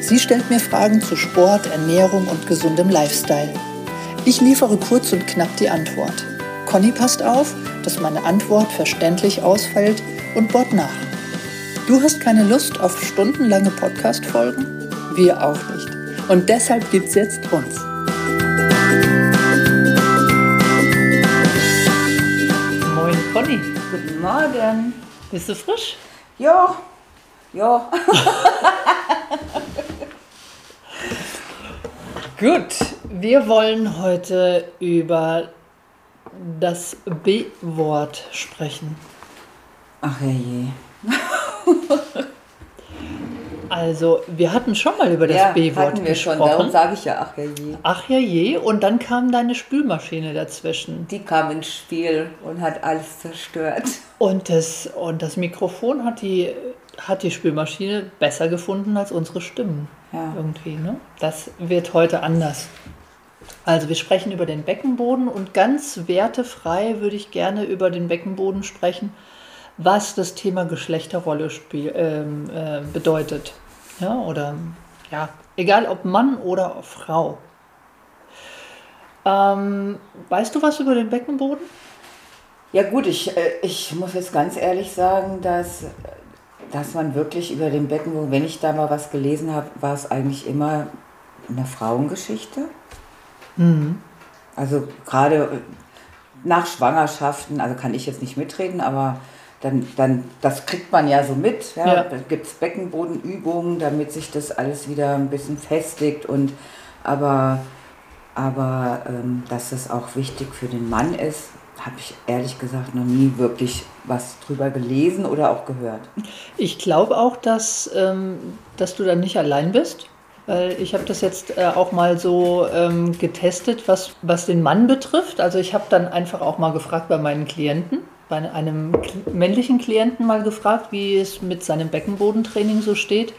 Sie stellt mir Fragen zu Sport, Ernährung und gesundem Lifestyle. Ich liefere kurz und knapp die Antwort. Conny passt auf, dass meine Antwort verständlich ausfällt und bohrt nach. Du hast keine Lust auf stundenlange Podcast-Folgen? Wir auch nicht. Und deshalb gibt's jetzt uns. Moin Conny. Guten Morgen. Bist du frisch? Ja, ja. Gut, wir wollen heute über das B-Wort sprechen. Ach je. Also, wir hatten schon mal über das ja, B-Wort hatten wir schon. gesprochen. Darum sage ich ja ach je. Ach ja je, und dann kam deine Spülmaschine dazwischen. Die kam ins Spiel und hat alles zerstört. Und das, und das Mikrofon hat die, hat die Spülmaschine besser gefunden als unsere Stimmen. Ja. Irgendwie, ne? Das wird heute anders. Also wir sprechen über den Beckenboden und ganz wertefrei würde ich gerne über den Beckenboden sprechen, was das Thema Geschlechterrolle spiel, ähm, äh, bedeutet. Ja, oder ja, egal ob Mann oder Frau. Ähm, weißt du was über den Beckenboden? Ja gut, ich, äh, ich muss jetzt ganz ehrlich sagen, dass, dass man wirklich über den Beckenboden, wenn ich da mal was gelesen habe, war es eigentlich immer eine Frauengeschichte. Also gerade äh, nach Schwangerschaften, also kann ich jetzt nicht mitreden, aber dann, dann das kriegt man ja so mit. Ja? Ja. Da gibt es Beckenbodenübungen, damit sich das alles wieder ein bisschen festigt. Und, aber aber ähm, dass es auch wichtig für den Mann ist, habe ich ehrlich gesagt noch nie wirklich was drüber gelesen oder auch gehört. Ich glaube auch, dass, ähm, dass du da nicht allein bist. Weil ich habe das jetzt äh, auch mal so ähm, getestet, was, was den Mann betrifft. Also ich habe dann einfach auch mal gefragt bei meinen Klienten, bei einem männlichen Klienten mal gefragt, wie es mit seinem Beckenbodentraining so steht.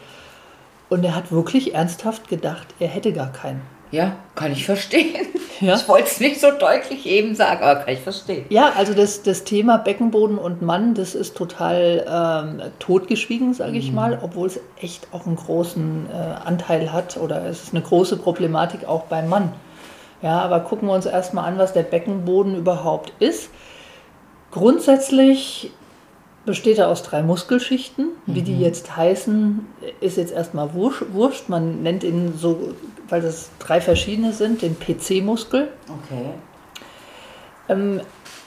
Und er hat wirklich ernsthaft gedacht, er hätte gar keinen. Ja, kann ich verstehen. Ja. Ich wollte es nicht so deutlich eben sagen, aber kann ich verstehen. Ja, also das, das Thema Beckenboden und Mann, das ist total ähm, totgeschwiegen, sage ich mal, obwohl es echt auch einen großen äh, Anteil hat oder es ist eine große Problematik auch beim Mann. Ja, aber gucken wir uns erstmal an, was der Beckenboden überhaupt ist. Grundsätzlich besteht er aus drei Muskelschichten. Wie die jetzt heißen, ist jetzt erstmal wurscht. Man nennt ihn so, weil das drei verschiedene sind, den PC-Muskel. Okay. Ähm,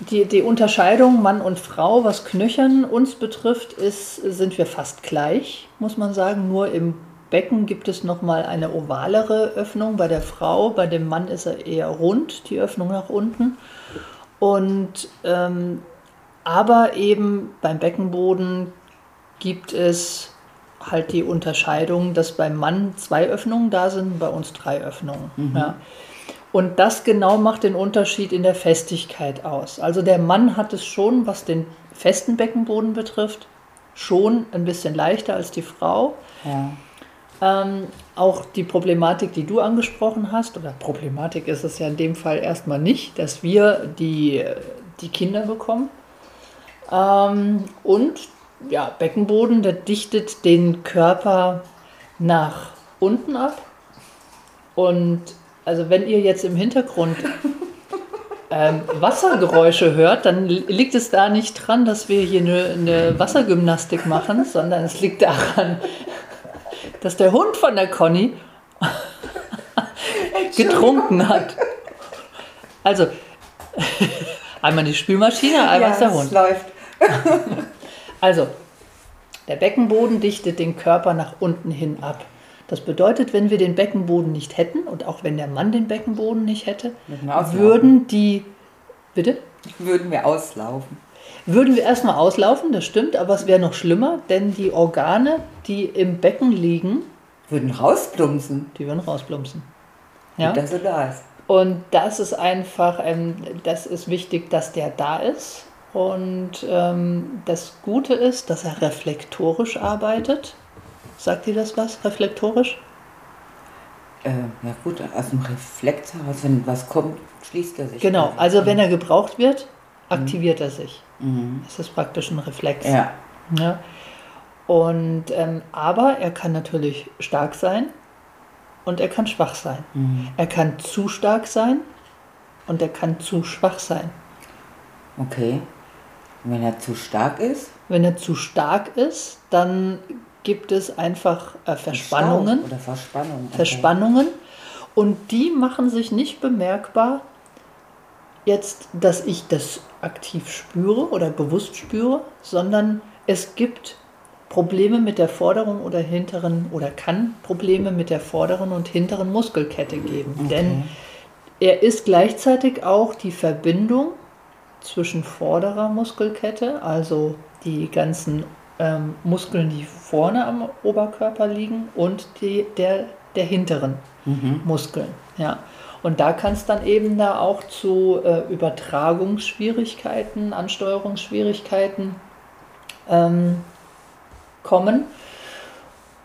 die, die Unterscheidung Mann und Frau, was Knöchern uns betrifft, ist, sind wir fast gleich, muss man sagen. Nur im Becken gibt es nochmal eine ovalere Öffnung bei der Frau. Bei dem Mann ist er eher rund, die Öffnung nach unten. Und ähm, aber eben beim Beckenboden gibt es halt die Unterscheidung, dass beim Mann zwei Öffnungen da sind, bei uns drei Öffnungen. Ja. Und das genau macht den Unterschied in der Festigkeit aus. Also der Mann hat es schon, was den festen Beckenboden betrifft, schon ein bisschen leichter als die Frau. Ja. Ähm, auch die Problematik, die du angesprochen hast, oder Problematik ist es ja in dem Fall erstmal nicht, dass wir die, die Kinder bekommen. Ähm, und ja, Beckenboden, der dichtet den Körper nach unten ab. Und also wenn ihr jetzt im Hintergrund ähm, Wassergeräusche hört, dann li- liegt es da nicht dran, dass wir hier eine, eine Wassergymnastik machen, sondern es liegt daran, dass der Hund von der Conny getrunken hat. Also, einmal die Spülmaschine, einmal ist der es Hund. läuft. Also, der Beckenboden dichtet den Körper nach unten hin ab. Das bedeutet, wenn wir den Beckenboden nicht hätten und auch wenn der Mann den Beckenboden nicht hätte, würden die. Bitte? Würden wir auslaufen. Würden wir erstmal auslaufen, das stimmt, aber es wäre noch schlimmer, denn die Organe, die im Becken liegen, Würden rausplumpsen, die würden rausplumpsen. ja? Ja? dass er da ist. Und das ist einfach, ähm, das ist wichtig, dass der da ist. Und ähm, das Gute ist, dass er reflektorisch arbeitet. Sagt dir das was, reflektorisch? Äh, ja gut, aus dem Reflex heraus, wenn was kommt, schließt er sich. Genau, also wenn er gebraucht wird, aktiviert mhm. er sich. Mhm. Das ist praktisch ein Reflex. Ja. ja. Und, ähm, aber er kann natürlich stark sein und er kann schwach sein. Mhm. Er kann zu stark sein und er kann zu schwach sein. Okay. Wenn er zu stark ist? Wenn er zu stark ist, dann gibt es einfach äh, Verspannungen. Oder Verspannungen. Okay. Verspannungen. Und die machen sich nicht bemerkbar, jetzt, dass ich das aktiv spüre oder bewusst spüre, sondern es gibt Probleme mit der vorderen oder hinteren oder kann Probleme mit der vorderen und hinteren Muskelkette geben. Okay. Denn er ist gleichzeitig auch die Verbindung zwischen vorderer Muskelkette, also die ganzen ähm, Muskeln, die vorne am Oberkörper liegen, und die, der, der hinteren mhm. Muskeln. Ja. Und da kann es dann eben da auch zu äh, Übertragungsschwierigkeiten, Ansteuerungsschwierigkeiten ähm, kommen.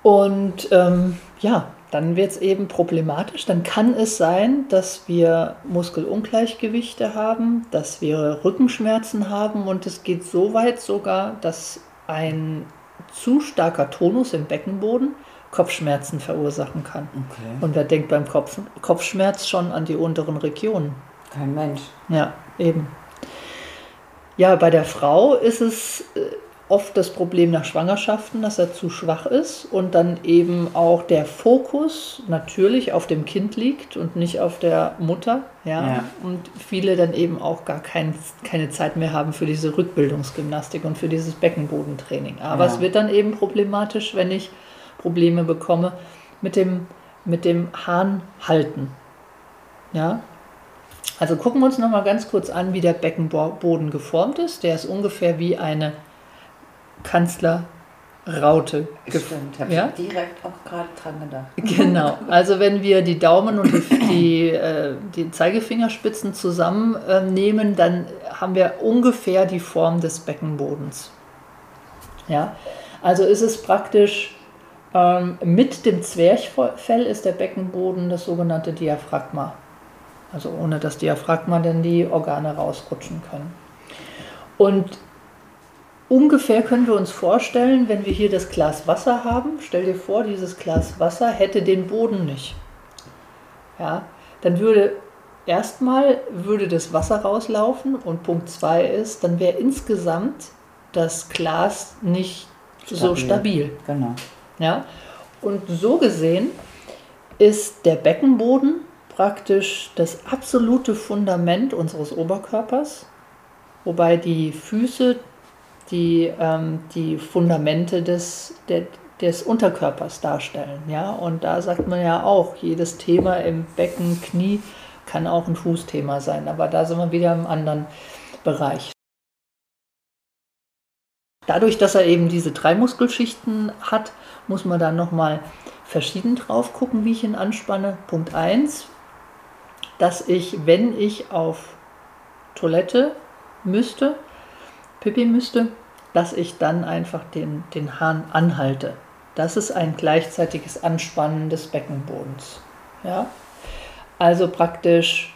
Und ähm, ja, dann wird es eben problematisch. Dann kann es sein, dass wir Muskelungleichgewichte haben, dass wir Rückenschmerzen haben und es geht so weit sogar, dass ein zu starker Tonus im Beckenboden Kopfschmerzen verursachen kann. Okay. Und wer denkt beim Kopf, Kopfschmerz schon an die unteren Regionen? Kein Mensch. Ja, eben. Ja, bei der Frau ist es äh, oft das Problem nach Schwangerschaften, dass er zu schwach ist und dann eben auch der Fokus natürlich auf dem Kind liegt und nicht auf der Mutter. Ja? ja. Und viele dann eben auch gar kein, keine Zeit mehr haben für diese Rückbildungsgymnastik und für dieses Beckenbodentraining. Aber ja. es wird dann eben problematisch, wenn ich Probleme bekomme mit dem, mit dem Hahn halten. Ja? Also gucken wir uns nochmal ganz kurz an, wie der Beckenboden geformt ist. Der ist ungefähr wie eine Kanzlerraute. Stimmt, habe ja? ich direkt auch gerade dran gedacht. Genau, also wenn wir die Daumen und die, äh, die Zeigefingerspitzen zusammennehmen, äh, dann haben wir ungefähr die Form des Beckenbodens. Ja, also ist es praktisch ähm, mit dem Zwerchfell ist der Beckenboden das sogenannte Diaphragma. Also ohne das Diaphragma dann die Organe rausrutschen können. Und Ungefähr können wir uns vorstellen, wenn wir hier das Glas Wasser haben, stell dir vor, dieses Glas Wasser hätte den Boden nicht. Ja, dann würde erstmal würde das Wasser rauslaufen und Punkt 2 ist, dann wäre insgesamt das Glas nicht stabil. so stabil. Genau. Ja, und so gesehen ist der Beckenboden praktisch das absolute Fundament unseres Oberkörpers, wobei die Füße die, ähm, die Fundamente des, der, des Unterkörpers darstellen. Ja? Und da sagt man ja auch, jedes Thema im Becken, Knie kann auch ein Fußthema sein, aber da sind wir wieder im anderen Bereich. Dadurch, dass er eben diese drei Muskelschichten hat, muss man dann nochmal verschieden drauf gucken, wie ich ihn anspanne. Punkt 1, dass ich, wenn ich auf Toilette müsste, Pipi müsste, dass ich dann einfach den, den Hahn anhalte. Das ist ein gleichzeitiges Anspannen des Beckenbodens. Ja? Also praktisch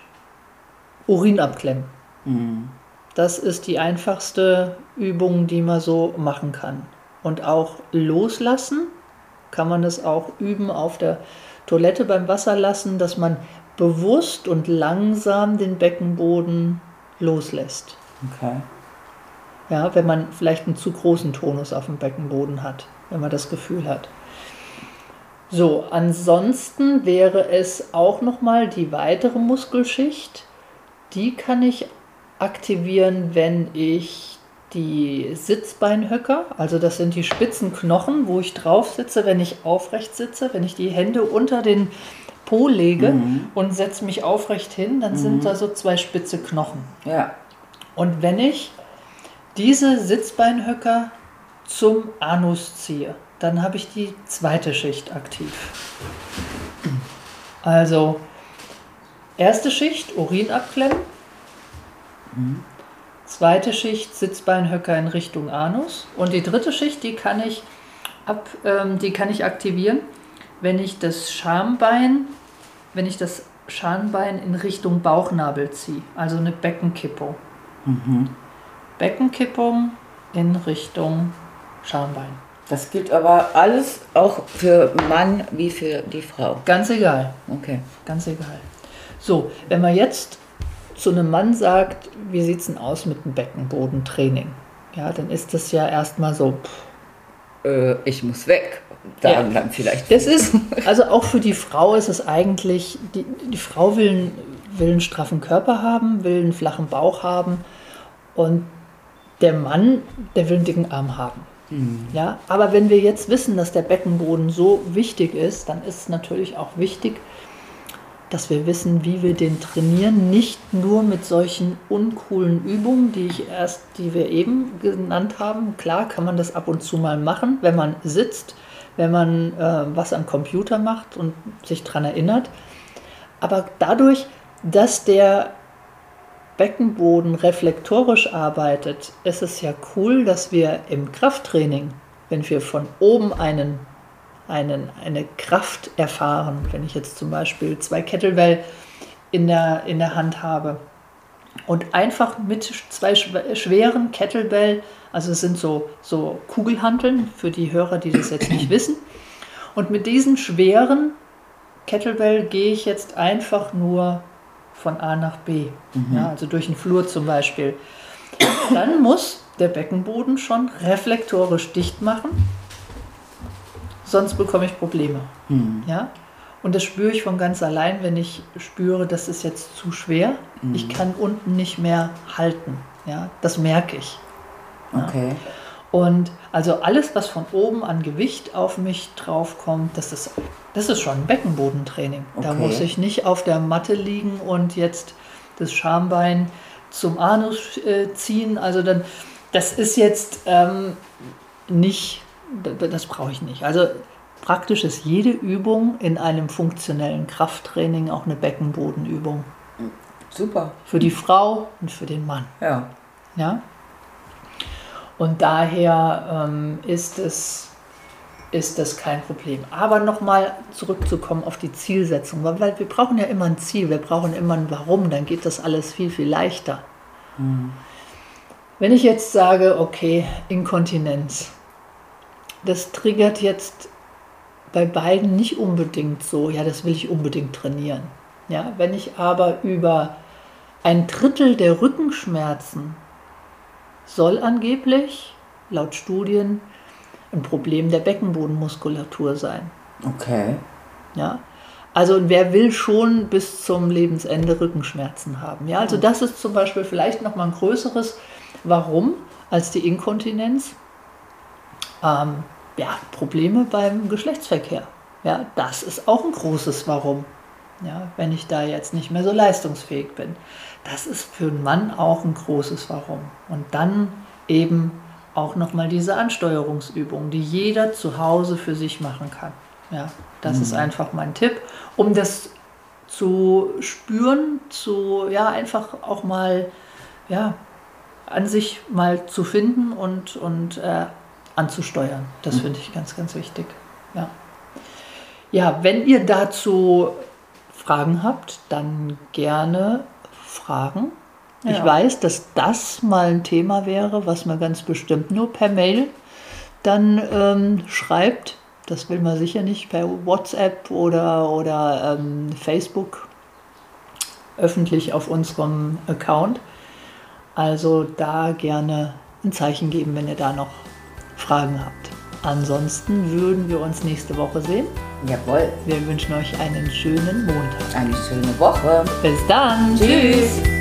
Urin abklemmen. Mhm. Das ist die einfachste Übung, die man so machen kann. Und auch loslassen kann man das auch üben auf der Toilette beim Wasserlassen, dass man bewusst und langsam den Beckenboden loslässt. Okay. Ja, wenn man vielleicht einen zu großen Tonus auf dem Beckenboden hat, wenn man das Gefühl hat. So, ansonsten wäre es auch nochmal die weitere Muskelschicht. Die kann ich aktivieren, wenn ich die Sitzbeinhöcker, also das sind die spitzen Knochen, wo ich drauf sitze, wenn ich aufrecht sitze, wenn ich die Hände unter den Po lege mhm. und setze mich aufrecht hin, dann mhm. sind da so zwei spitze Knochen. Ja. Und wenn ich diese Sitzbeinhöcker zum Anus ziehe, dann habe ich die zweite Schicht aktiv. Also Erste Schicht, Urin abklemmen. Zweite Schicht, Sitzbeinhöcker in Richtung Anus. Und die dritte Schicht, die kann ich, ab, ähm, die kann ich aktivieren, wenn ich das Schambein, wenn ich das Schambein in Richtung Bauchnabel ziehe. Also eine Beckenkippung. Beckenkippung in Richtung Schambein. Das gilt aber alles auch für Mann wie für die Frau. Ganz egal. Okay. Ganz egal. So, wenn man jetzt zu einem Mann sagt, wie sieht es denn aus mit dem Beckenbodentraining? Ja, dann ist das ja erstmal so. Äh, ich muss weg. Sagen dann vielleicht. Das ist, also auch für die Frau ist es eigentlich, die, die Frau will, einen- will einen straffen Körper haben, will einen flachen Bauch haben und der Mann, der will einen dicken Arm haben. Ja, aber wenn wir jetzt wissen, dass der Beckenboden so wichtig ist, dann ist es natürlich auch wichtig, dass wir wissen, wie wir den trainieren. Nicht nur mit solchen uncoolen Übungen, die ich erst, die wir eben genannt haben. Klar kann man das ab und zu mal machen, wenn man sitzt, wenn man äh, was am Computer macht und sich daran erinnert. Aber dadurch, dass der Beckenboden reflektorisch arbeitet, ist es ja cool, dass wir im Krafttraining, wenn wir von oben einen, einen, eine Kraft erfahren, wenn ich jetzt zum Beispiel zwei Kettlebell in der, in der Hand habe und einfach mit zwei schw- schweren Kettlebell, also es sind so, so Kugelhanteln für die Hörer, die das jetzt nicht wissen, und mit diesen schweren Kettlebell gehe ich jetzt einfach nur von A nach B, ja, also durch den Flur zum Beispiel. Dann muss der Beckenboden schon reflektorisch dicht machen, sonst bekomme ich Probleme. Ja? Und das spüre ich von ganz allein, wenn ich spüre, das ist jetzt zu schwer. Ich kann unten nicht mehr halten. Ja? Das merke ich. Okay. Und also alles, was von oben an Gewicht auf mich draufkommt, das ist, das ist schon ein Beckenbodentraining. Da Okay. muss ich nicht auf der Matte liegen und jetzt das Schambein zum Anus äh, ziehen. Also dann, das ist jetzt ähm, nicht, das brauche ich nicht. Also praktisch ist jede Übung in einem funktionellen Krafttraining auch eine Beckenbodenübung. Super. Für die Frau und für den Mann. Ja. Ja? Und daher ähm, ist, es, ist das kein Problem. Aber nochmal zurückzukommen auf die Zielsetzung, weil, weil wir brauchen ja immer ein Ziel, wir brauchen immer ein Warum, dann geht das alles viel, viel leichter. Wenn ich jetzt sage, okay, Inkontinenz, das triggert jetzt bei beiden nicht unbedingt so, ja, das will ich unbedingt trainieren. Ja, wenn ich aber über ein Drittel der Rückenschmerzen soll angeblich, laut Studien, ein Problem der Beckenbodenmuskulatur sein. Okay. Ja? Also wer will schon bis zum Lebensende Rückenschmerzen haben? Ja, also das ist zum Beispiel vielleicht noch mal ein größeres Warum als die Inkontinenz. Ähm, ja, Probleme beim Geschlechtsverkehr. Ja, das ist auch ein großes Warum. Ja, wenn ich da jetzt nicht mehr so leistungsfähig bin. Das ist für einen Mann auch ein großes Warum. Und dann eben auch nochmal diese Ansteuerungsübung, die jeder zu Hause für sich machen kann. Ja, das ist einfach mein Tipp, um das zu spüren, zu ja einfach auch mal ja an sich mal zu finden und und äh, anzusteuern. Das finde ich ganz ganz wichtig. Ja. Ja, wenn ihr dazu Fragen habt, dann gerne fragen. Ich Ja. weiß, dass das mal ein Thema wäre, was man ganz bestimmt nur per Mail dann ähm, schreibt. Das will man sicher nicht per WhatsApp oder, oder ähm, Facebook öffentlich auf unserem Account. Also da gerne ein Zeichen geben, wenn ihr da noch Fragen habt. Ansonsten würden wir uns nächste Woche sehen. Jawohl. Wir wünschen euch einen schönen Montag. Eine schöne Woche. Bis dann. Tschüss.